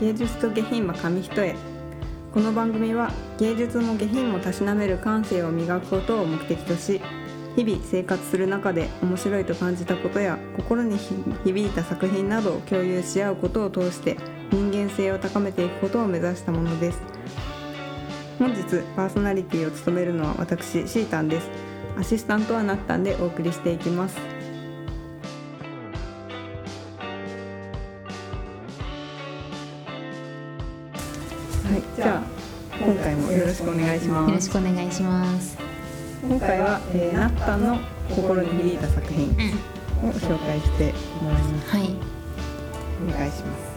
芸術と下品は紙一重。この番組は芸術も下品もたしなめる感性を磨くことを目的とし日々生活する中で面白いと感じたことや心に響いた作品などを共有し合うことを通して人間性を高めていくことを目指したものです。本日パーソナリティを務めるのは私シータンです。アシスタントはなったんでお送りしていきます。ろしくお願いします。よろしくお願いします。今回は、えー、ナッタンの心に響いた作品を紹介してもらいます、はい。お願いします。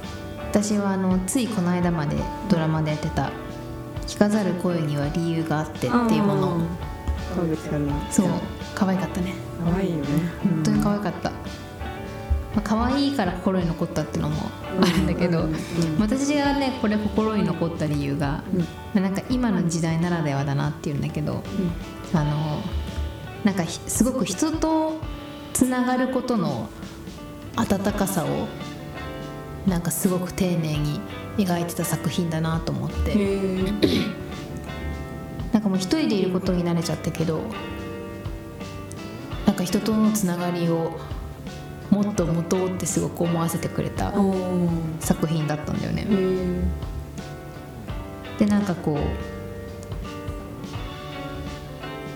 私はあのついこの間までドラマでやってた「聞かざる声には理由があって」っていうもの。を川口春奈そう。可愛かったね。可愛いよね。本当に可愛かった、まあ、可愛いから心に残ったっていうのもあるんだけど、うんうん私がねこれ心に残った理由が、うん。まあ、なんか今の時代ならではだなっていうんだけどあのなんかひすごく人とつながることの温かさをなんかすごく丁寧に描いてた作品だなと思って。なんかもう一人でいることに慣れちゃったけどなんか人とのつながりをもっと持とうってすごく思わせてくれた作品だったんだよね。でなんかこう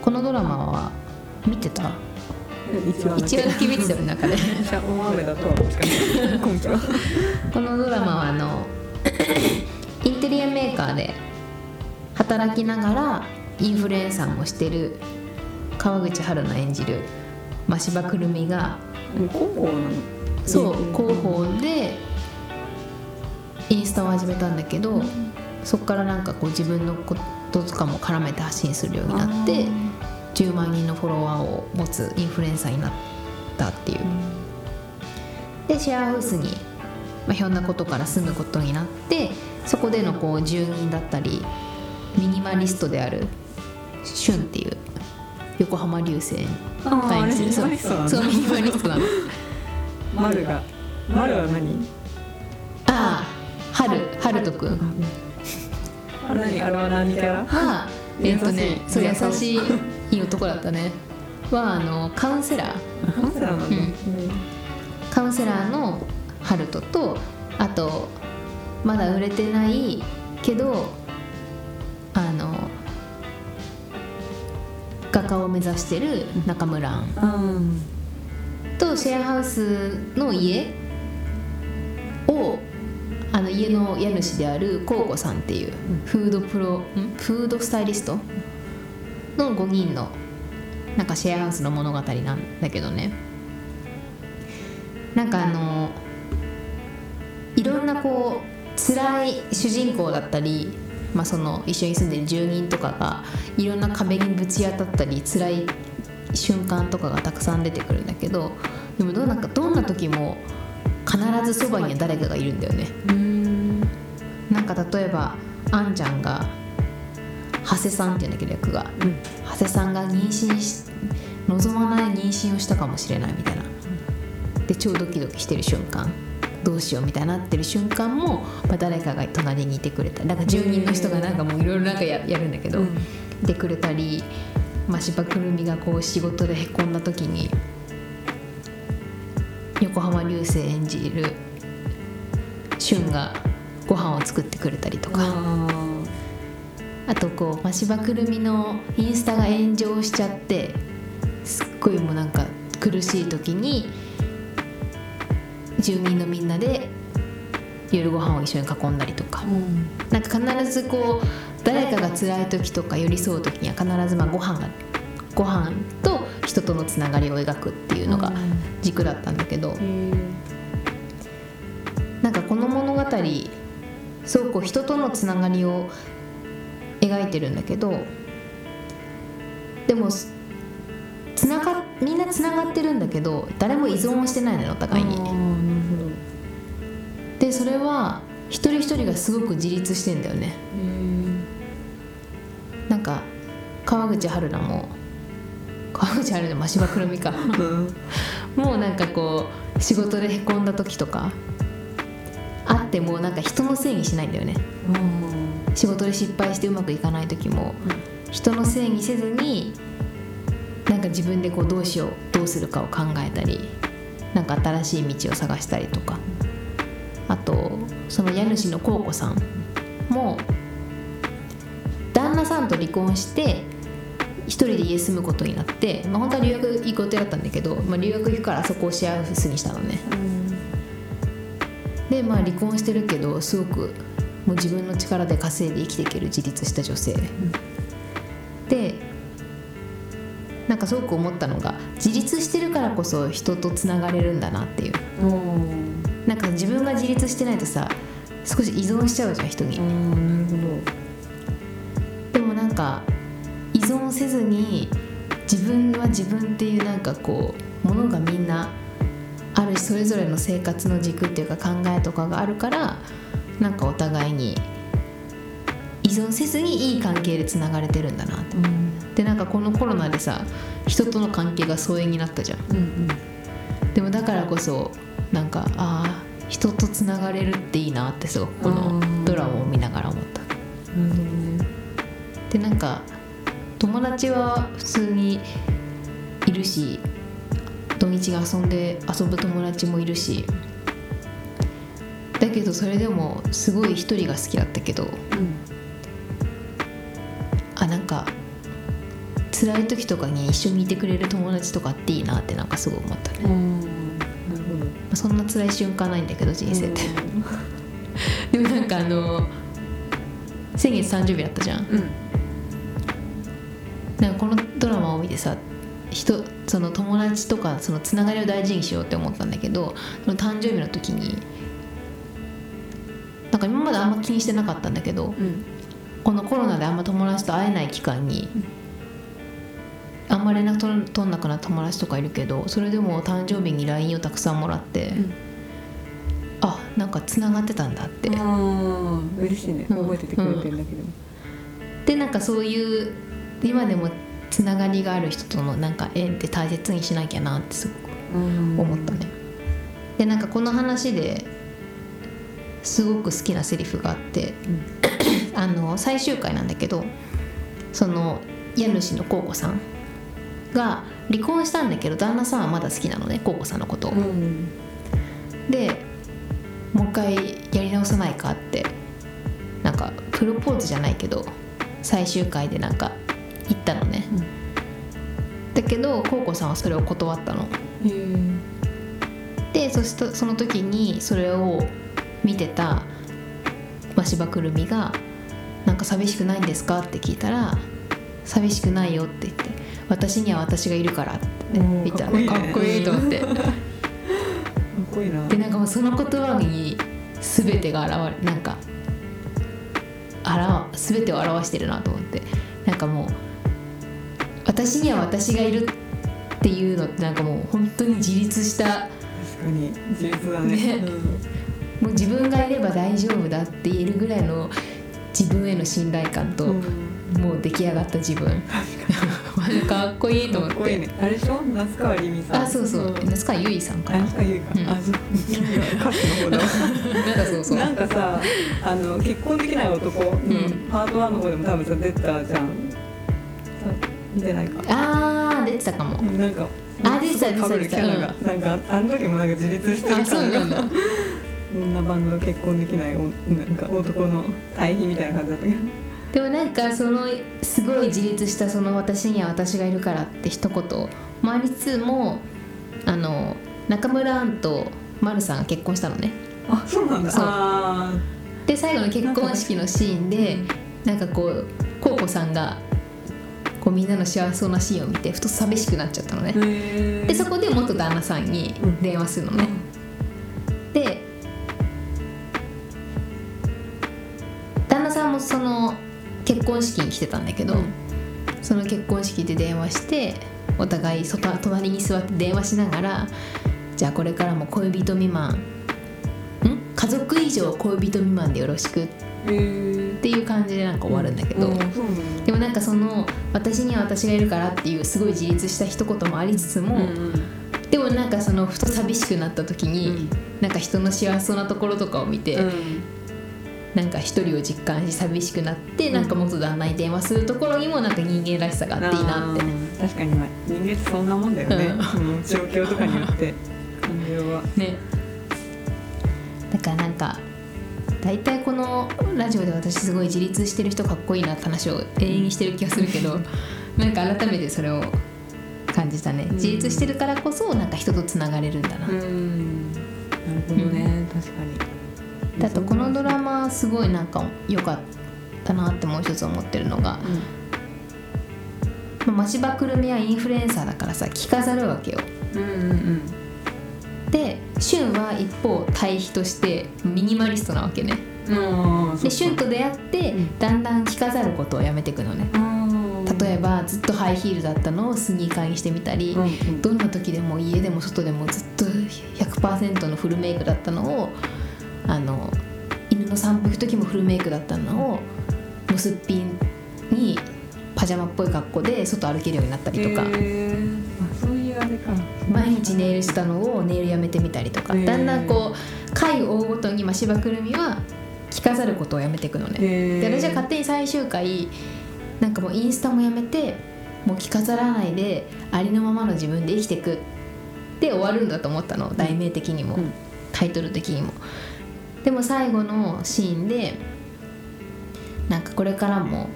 このドラマは見てた？一話だけ。見てたよね中で このドラマはあのインテリアメーカーで働きながらインフルエンサーもしてる川口春奈演じる真柴くるみが広報なのそう広報でインスタを始めたんだけどそこからなんかこう自分のこととかも絡めて発信するようになって10万人のフォロワーを持つインフルエンサーになったっていう。でシェアハウスに、まあ、ひょんなことから住むことになってそこでのこう住人だったりミニマリストであるシュンっていう横浜流星あーあれミニマリストなんだそうミニマリストなの。丸が。丸は何？ああ春。春人くん。あ何あれは何キャラはえっとねそう優優しいしいいい男だったね。はあのカウンセラー。カウンセラーなん。だうん。カウンセラーのハルトとあとまだ売れてないけど画家を目指してる中村。とシェアハウスの家をあの家の家主であるコウコさんっていうフードプロん？フードスタイリストの5人のなんかシェアハウスの物語なんだけどね。なんかあのいろんなこう辛い主人公だったり、まあ、その一緒に住んでる住人とかがいろんな壁にぶち当たったり辛い瞬間とかがたくさん出てくるんだけどでもどうなんかどんな時も必ずそばには誰かがいるんだよね。うん。なんか例えばあんちゃんが長谷さんっていうんだけど役が長谷さんが妊娠し望まない妊娠をしたかもしれないみたいな。で超ドキドキしてる瞬間どうしようみたいになってる瞬間も、まあ、誰かが隣にいてくれたりなんか住人の人がなんかもういろいろなんかややるんだけど、うんいてくれたり真柴くるみがこう仕事でへこんだ時に横浜流星演じる俊がご飯を作ってくれたりとか。ああとこう真柴くるみのインスタが炎上しちゃってすっごいもうなんか苦しい時に住民のみんなで夜ご飯を一緒に囲んだりとか。ーうん。なんか必ずこう誰かが辛い時とか寄り添う時には必ずまあご飯がご飯と人とのつながりを描くっていうのが軸だったんだけど。へえ。なんかこの物語すごくこう人とのつながりを描いてるんだけどでもみんなつながってるんだけど誰も依存をしてないのよお互いに。でそれは一人一人がすごく自立してんだよね。なんか川口春奈も川口春奈真柴くるみか。もうなんかこう仕事でへこんだ時とかあってもなんか人のせいにしないんだよね。仕事で失敗してうまくいかない時も、人のせいにせずにか自分でこうどうしようどうするかを考えたりなんか新しい道を探したりとか。あとその家主のコウコさんも旦那さんと離婚して一人で家住むことになって、まあ、本当は留学行く予定だったんだけど、まあ、留学行くからそこをシェアハウスにしたのね。でまあ離婚してるけどすごくもう自分の力で稼いで生きていける自立した女性、でなんかすごく思ったのが自立してるからこそ人とつながれるんだなっていう。なんか自分が自立してないとさ少し依存しちゃうじゃん人に、でもなんか依存せずに自分は自分っていうなんかこうものがみんなあるしそれぞれの生活の軸っていうか考えとかがあるからなんかお互いに依存せずにいい関係でつながれてるんだなって。でなんかこのコロナでさ人との関係が疎遠になったじゃん。どうんでもだからこそなんかああ人とつながれるっていいなってすごくこのドラマを見ながら思った。うんでなんか友達は普通にいるし土日が遊んで遊ぶ友達もいるしだけどそれでもすごい一人が好きだったけどあ辛い時とかに一緒にいてくれる友達とかっていいなってなんかすごい思ったね、まうん。そんな辛い瞬間ないんだけど人生って、でもなんかあの先月誕生日だったじゃん。うん。なんかこのドラマを見てさ人その友達とかそのつながりを大事にしようって思ったんだけどその誕生日の時になんか今まであんま気にしてなかったんだけどうん。このコロナであんま友達と会えない期間にあんま連絡取んなくなった友達とかいるけどそれでも誕生日に LINE をたくさんもらって、ん。あなんかつながってたんだって、ああ嬉しいね。うん。覚えててくれてるんだけど。でなんかそういう今でもつながりがある人とのなんか縁って大切にしなきゃなってすごくうん。思ったね。でなんかこの話ですごく好きなセリフがあって、あの最終回なんだけどその家主のコウコさんが離婚したんだけど旦那さんはまだ好きなのねコウコさんのことを。うんでもう一回やり直さないかってなんかプロポーズじゃないけど最終回でなんか言ったのね、だけどコウコさんはそれを断ったの。へえでそしたその時にそれを見てた真柴くるみが「なんか寂しくないんですか?」って聞いたら「寂しくないよ」って言って「私には私がいるから」って、言ったらかっこいいねかっこいいと思って。かっこいいな。でなんかもうその言葉に全てが現れなんかあら全てを表してるなと思って。なんかもう私には私がいるっていうのってなんかもう本当に自立した。確かに自立だね。ね。もう自分がいれば大丈夫だって言えるぐらいの自分への信頼感と、うん。もう出来上がった自分 かっこいいと思っかっこいいて、ね。あれでしょ？那須川りみさん。あそうそう。夏川ゆいさんか那須川ゆいか。うん。あそう。歌手の方だ。わなんかそうそう。なんかさあの結婚できない男のん。パート1の方でも多分さ出てたじゃん。さ見てないか。あー出てたかも。なんかあ出てたすごい被るキャラが、なんかあの時もなんか自立してる感がなんだ。女版の結婚できないおなんか男の対比みたいな感じだったけどでもなんかそのすごい自立したその私には私がいるからって一言もありつつもあの中村アンと丸さんが結婚したのね。あそうなんだ。そう。あで最後の結婚式のシーンでなんかこうコウコさんがこうみんなの幸せそうなシーンを見てふと寂しくなっちゃったのね。でそこで元旦那さんに電話するのね、で旦那さんもその結婚式に来てたんだけど、その結婚式で電話してお互いそた隣に座って電話しながらじゃあこれからも恋人未満ん？家族以上恋人未満でよろしくっていう感じでなんか終わるんだけど、でもなんかその私には私がいるからっていうすごい自立した一言もありつつも、うんでもなんかそのふと寂しくなった時に、なんか人の幸せそうなところとかを見て、うんなんか一人を実感し寂しくなって、うん。なんか元旦那に電話するところにもなんか人間らしさがあっていいなって。確かにまあ人間ってそんなもんだよね、その状況とかによって。感情はね。だからなんか大体このラジオで私すごい自立してる人かっこいいなって話を永遠にしてる気がするけど なんか改めてそれを感じたね。ん。自立してるからこそなんか人とつながれるんだな、うん。なるほどね、確かにだとこのドラマすごいなんか良かったなってもう一つ思ってるのが、まあ、マシバくるみはインフルエンサーだからさ着飾るわけよ。うんうんうん。でシュンは一方対比としてミニマリストなわけね。うんでシュンと出会って、うん。だんだん着飾ることをやめていくのね。例えばずっとハイヒールだったのをスニーカーにしてみたり、うんうん。どんな時でも家でも外でもずっと100%のフルメイクだったのをあの犬の散歩行く時もフルメイクだったのをもうすっぴんにパジャマっぽい格好で外歩けるようになったりとか、毎日ネイルしたのをネイルやめてみたりとか、だんだんこう回を追うごとにまあ芝くるみは着飾ることをやめていくのね。で私は勝手に最終回なんかもうインスタもやめてもう着飾らないでありのままの自分で生きていくで終わるんだと思ったの。題名的にも、うん。タイトル的にもでも最後のシーンでなんかこれからも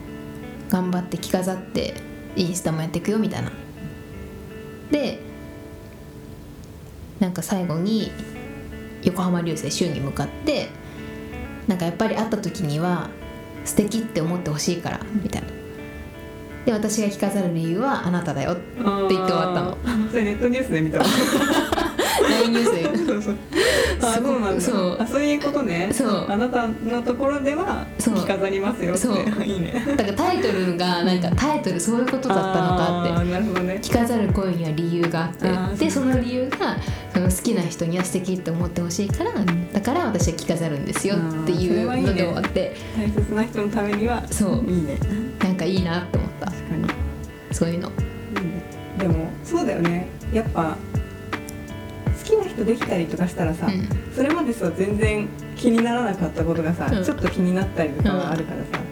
頑張って着飾ってインスタもやっていくよみたいな。でなんか最後に横浜流星週に向かってなんかやっぱり会った時には素敵って思ってほしいからみたいな。で私が着飾る理由はあなただよって言って終わったの。それネットニュースで見た LINE ニュースで。そうそうねそう。あなたのところではそう。着飾りますよって。そう。いいね。だからタイトルがなんかタイトルそういうことだったのかって。なるほどね。着飾る声には理由があって。でその理由がその好きな人には素敵って思ってほしいからだから私は着飾るんですよっていうので終わって。大切な人のためには。そう。いいね。なんかいいなって思った。確かに。そういうの。いいねでもそうだよね。やっぱ人できたりとかしたらさ、うん。それまでさ全然気にならなかったことがさ、うん。ちょっと気になったりとかはあるからさ、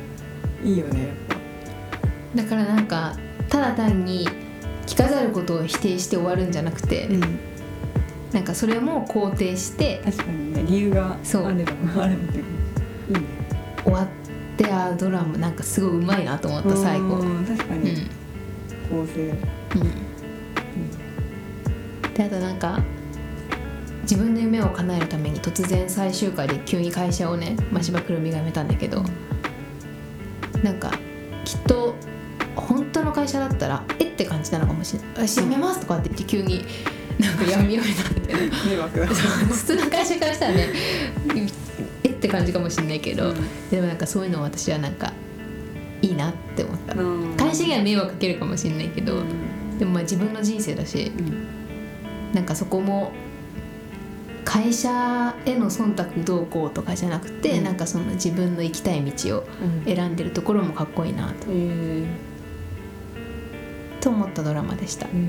いいよねやっぱ。だからなんかただ単に着飾ることを否定して終わるんじゃなくて、うん、なんかそれも肯定して確かにね理由がそうあればあればっていういいね終わってあドラマなんかすごいうまいなと思った最後。うん確かうん。に構成、うん。であとなんか自分の夢を叶えるために突然最終回で急に会社をね真柴くるみが辞めたんだけどなんかきっと本当の会社だったらえって感じなのかもしれない「私辞めます」とかって言って急になんか闇闇になってる迷惑だ。普通の会社からしたらねえって感じかもしれないけど、うん。でもなんかそういうのを私はなんかいいなって思った、うん。会社には迷惑かけるかもしれないけど、うん。でもまあ自分の人生だしうん。なんかそこも会社への忖度どうこうとかじゃなくて、うん。なんかその自分の行きたい道をうん選んでるところもかっこいいなとえと思ったドラマでした。ー、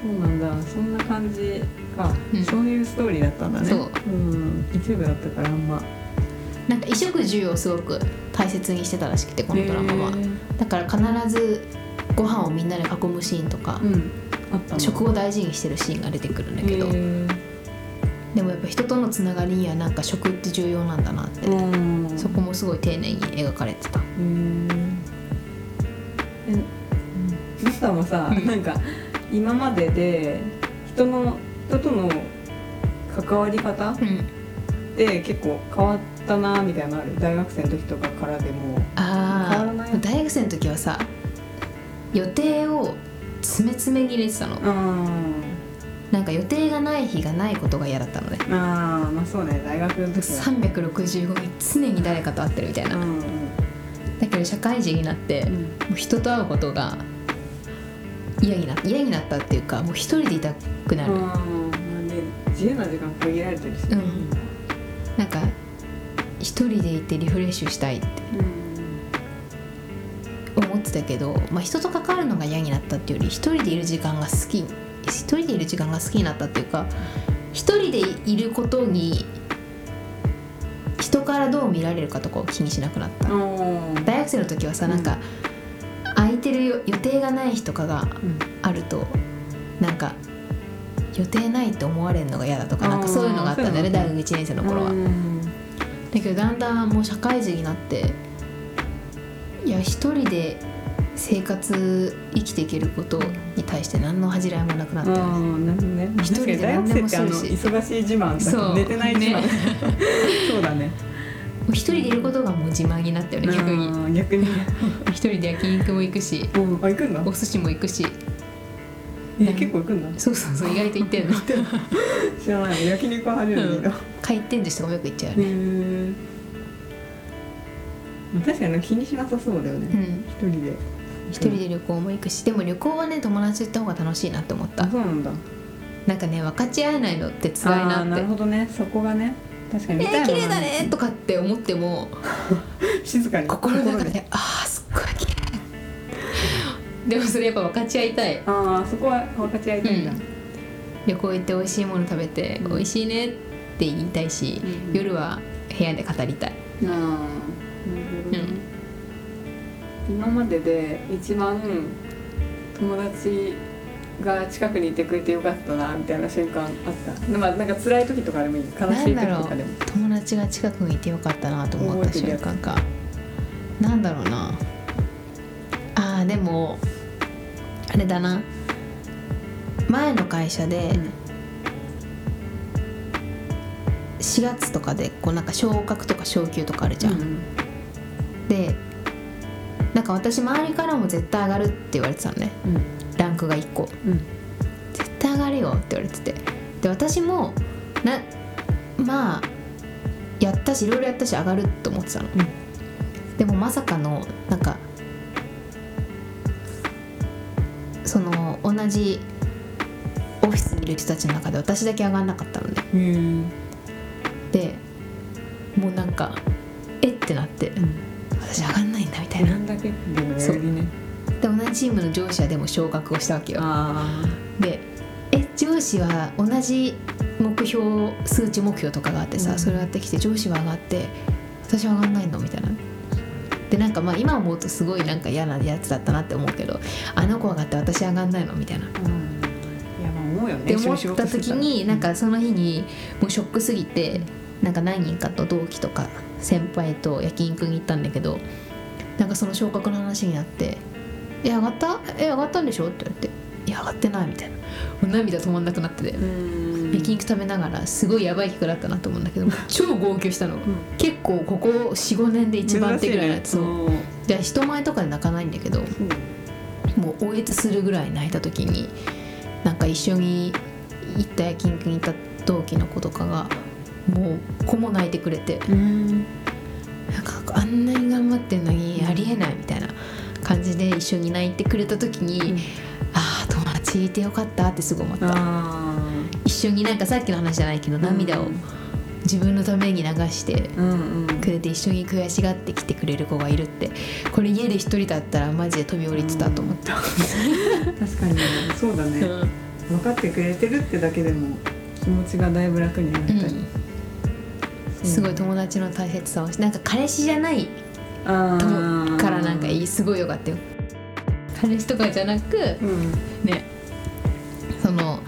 そうなんだ。そんな感じか、うん。そういうストーリーだったんだね。そう。うん。一部だったからあんま。なんか衣食住をすごく大切にしてたらしくてこのドラマは。だから必ずご飯をみんなで囲むシーンとか、うん。食を大事にしてるシーンが出てくるんだけど、でもやっぱ人とのつながりにはなんか食って重要なんだなって、うん。そこもすごい丁寧に描かれてた。へーえマスターもさ、うん。なんか今までで人の人との関わり方っうん。て結構変わったなみたいなのある？大学生の時とかからでも。変わあらない？あ大学生の時はさ予定を詰め詰めに入れてたの。うんなんか予定がない日がないことが嫌だったのね。ああまあそうね。大学の時は。365日常に誰かと会ってるみたいな、うんだけど社会人になって、うん。もう人と会うことが嫌になった。嫌になったっていうかもう一人でいたくなる、うんまあね自由な時間限られてるしねうん。なんか一人でいてリフレッシュしたいって。思ってたけど、まあ、人と関わるのが嫌になったっていうより一人でいる時間が好き一人でいる時間が好きになったっていうか一人でいることに人からどう見られるかとかを気にしなくなった。うん大学生の時はさうん。なんか、空いてるよ予定がない日とかがあるとなんか予定ないって思われるのが嫌だとかなんかそういうのがあったんだよね大学1年生の頃は、うん。だけどだんだんもう社会人になっていや一人で生活生きていけることに対して何の恥じらいもなくなったよね、一人で何でもするし忙しい自慢そう。寝てない自慢。ね。そうだね。一人でいることがもう自慢になったよね逆に。うん逆に。一人で焼肉も行くしうんあ行くんだ？お寿司も行くし。え結構行くんだ？そうそうそう意外と行ってんの。知らない。焼肉は初めて回転寿司とかもよく行っちゃうよね。え確かに気にしなさそうだよね。うん。一人で一人で旅行も行くしでも旅行はね友達と行った方が楽しいなって思った。あそうなんだ。なんかね分かち合えないのって辛いあーなって。なるほどね。そこがね確か「えに見たいも綺麗だね」とかって思っても 静かに。心の中で「あーすっごい綺麗。でもそれやっぱ分かち合いたい。ああそこは分かち合いたいんだ、うん。旅行行って美味しいもの食べてうん。美味しいねって言いたいし、うん。夜は部屋で語りたい。ああなるほどね、今までで一番友達が近くにいてくれてよかったなみたいな瞬間あった？まあなんか辛い時とかでもいい。悲しい時とかでも。友達が近くにいてよかったなと思った瞬間か。なんだろうな。あーでもあれだな。前の会社で4月とかでこうなんか昇格とか昇給とかあるじゃん、うん。でなんか私周りからも絶対上がるって言われてたのね。うん。ランクが1個。うん。絶対上がるよって言われてて。で私もなまあやったしいろいろやったし上がると思ってたの、うん。でもまさかのなんかその同じオフィスにいる人たちの中で私だけ上がんなかったのね。うんでもうなんかたいななんだけでもよりねで同じチームの上司はでも昇格をしたわけよ。あでえ上司は同じ目標数値目標とかがあってさ、うん。それをやってきて上司は上がって私は上がんないのみたいな。でなんかまあ今思うとすごいなんか嫌なやつだったなって思うけどあの子上がって私上がんないのみたいな。うん、思うよねて思った時になんかその日にもうショックすぎてなんか何人かと同期とか先輩と焼肉に行ったんだけどなんかその昇格の話になって「え上がった？え上がったんでしょ?」って言われて「いや上がってない」みたいな。もう涙止まんなくなっててうん。焼肉食べながらすごいやばい企画だったなと思うんだけど超号泣したの、結構ここ45年で一番手ぐらい。のやつを、珍しいねで人前とかで泣かないんだけどうん。もうおえつするぐらい泣いた時になんか一緒に行った焼肉に行った同期の子とかがもう子も泣いてくれてうんあんなに頑張ってんのにありえないみたいな感じで一緒に泣いてくれた時に、うん。ああ友達いてよかったってすごい思った。あ一緒になんかさっきの話じゃないけど涙を自分のために流してくれて一緒に悔しがってきてくれる子がいるって。これ家で一人だったらマジで飛び降りてたと思った、確かに。ねそうだね。分かってくれてるってだけでも気持ちがだいぶ楽になったり、うんすごい友達の大切さをしなんか彼氏じゃないからなんかいいすごいよかったよ。彼氏とかじゃなくうん。ね。その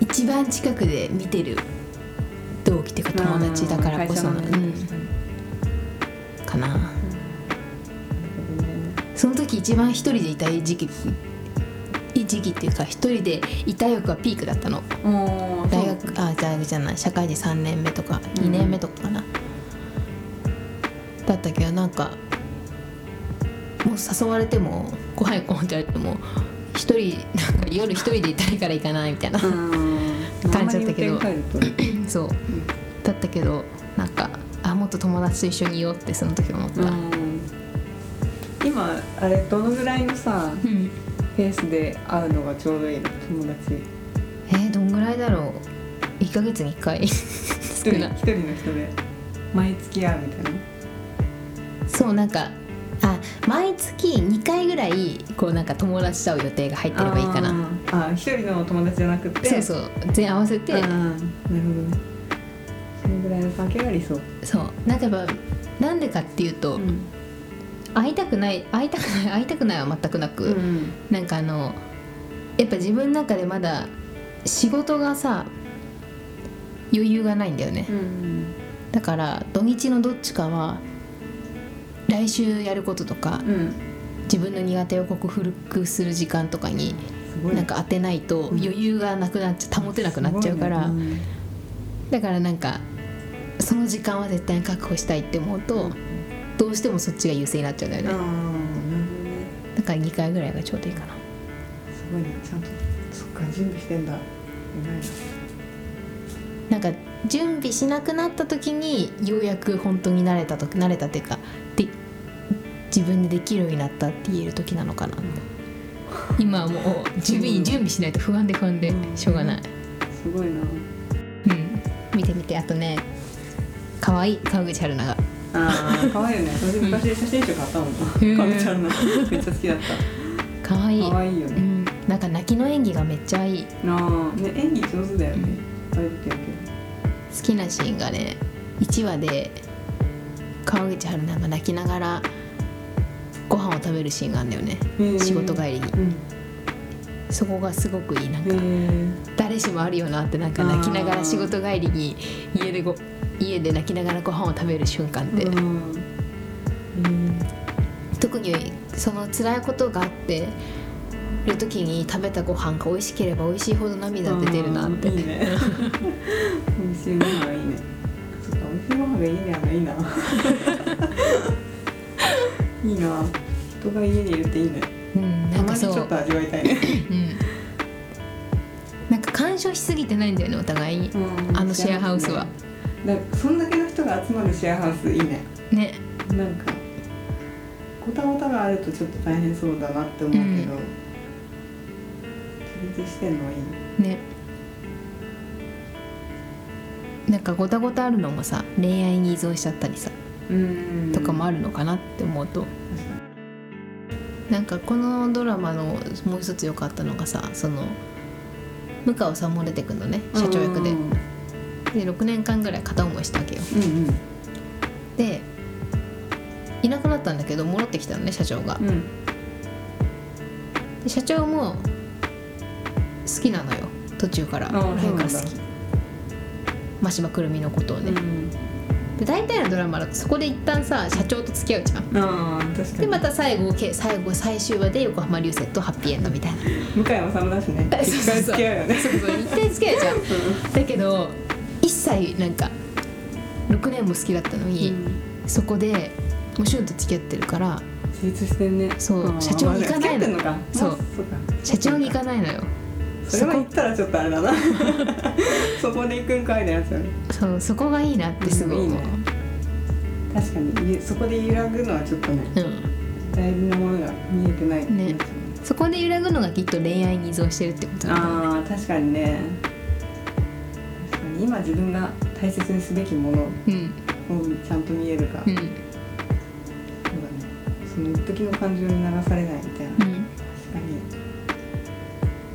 一番近くで見てる同期っていうか友達だからこその、うん。確かな。なるほどねその時一番一人でいたい時期時期っていうか一人でいた欲がピークだったのじゃない？社会人3年目とかうん。2年目とかかな、だったけどなんかもう誘われても「ご飯行こう」って言われても一人なんか夜一人でいたいから行かないみたいな、うん。感じだったけど。そう。だったけどなんかあもっと友達と一緒にいようってその時思った、とうん。今あれどのぐらいのさうん。ペースで会うのがちょうどいいの？友達。えー、どんぐらいだろう1ヶ月に1回。一少ない人一人の人で毎月会うみたいな？そうなんかあ毎月2回ぐらいこうなんか友達と会う予定が入ってればいいかな。あ一人の友達じゃなくて？そうそう。全員合わせてなるほどね。それぐらいの関係が理想。そう。なんかやっぱなんでかっていうと、うん。会いたくない会いたくない会いたくないは全くなく、うん。なんかあのやっぱ自分の中でまだ仕事がさ余裕がないんだよね、うんだから土日のどっちかは来週やることとかうん。自分の苦手を克服する時間とかになんか当てないとうん。余裕がなくなっちゃ保てなくなっちゃうから、すごいね。だからなんかその時間は絶対に確保したいって思うと、どうしてもそっちが優勢になっちゃうんだよね。だから2回ぐらいがちょうどいいかな。すごいね。ちゃんとそっか準備してんだ。偉いなんか準備しなくなった時にようやく本当に慣れた時慣れたっていうかで自分でできるようになったって言える時なのかな今はもう準備準備しないと不安で不安でしょうがない、すごいな。うん、見てみてあとね可愛い川口春奈が。ああ可愛いよね。私昔写真集買ったもん。へーかみちゃん。のめっちゃ好きだっ可愛い。た可愛いよね。うん、なんか泣きの演技がめっちゃいい。なあね演技上手だよね。あれ出てる好きなシーンがね1話で川口春奈が泣きながらご飯を食べるシーンがあるんだよね。仕事帰りに。うん。そこがすごくいい。なんへかえ誰しもあるよなってなんか泣きながら仕事帰りに家でご家で泣きながらご飯を食べる瞬間って、うん。特にその辛いことがあってる時に食べたご飯が美味しければ美味しいほど涙って出るなって、いいね。美味しいご飯がいいね。そっか美味しいご飯がいいねあのいいな。いいな。人が家にいるっていいね。うん、なたんかそう。ちょっと味わいたいね。うん、なんか干渉しすぎてないんだよねお互い。に、あのシェアハウスは。だそんだけの人が集まるシェアハウスいいね。ね。なんかごたごたがあるとちょっと大変そうだなって思うけど、うん。自立してんのはいい。ね。ねなんかごたごたあるのもさ恋愛に依存しちゃったりさうん。とかもあるのかなって思うと、なんかこのドラマのもう一つ良かったのがさその向川さんも出てくるのね社長役でうん。で。6年間ぐらい片思いしたわけよ。うんでいなくなったんだけど戻ってきたのね社長が。うんうん。で社長も好きなのよ。途中から。あー前から好き。真島くるみのことをね、で大体のドラマだとそこで一旦さ社長と付き合うじゃん。でまた最後け最後最終話で横浜流星とハッピーエンドみたいな。向井治だしね。一回付き合うよね。そうそう。一回付き合うじゃん。だけど一切なんか6年も好きだったのに、そこでもうシュンと付き合ってるから自立してんね。そう社長に行かないの。そう。社長に行かないのよそれは言ったらちょっとあれだな。そこで行くんかいなやつよね。そうそこがいいなってすごい思う。いいね。確かにゆそこで揺らぐのはちょっとねうん。大事なものが見えてないね。そこで揺らぐのがきっと恋愛に依存してるってことなんだよねあー確かにね。確かに今自分が大切にすべきものをうん。ちゃんと見えるか、うん。そうだね。その一時の感情に流されないみたいな、確かうんに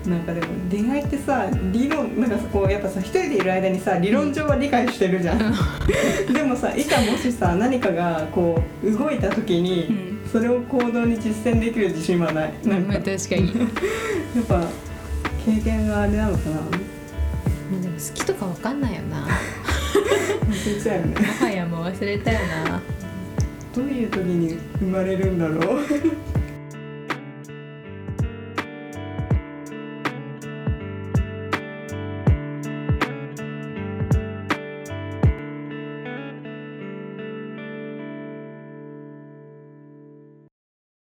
なんかでも恋愛ってさ理論なんかこうやっぱさ一人でいる間にさ理論上は理解してるじゃん、でもさいざもしさ何かがこう動いた時に、うん。それを行動に実践できる自信はない。なんか。まあ確かに。やっぱ経験があれなのかな。まあでも好きとかわかんないよな。忘れちゃうよね。もはやもう忘れたよな。どういう時に生まれるんだろう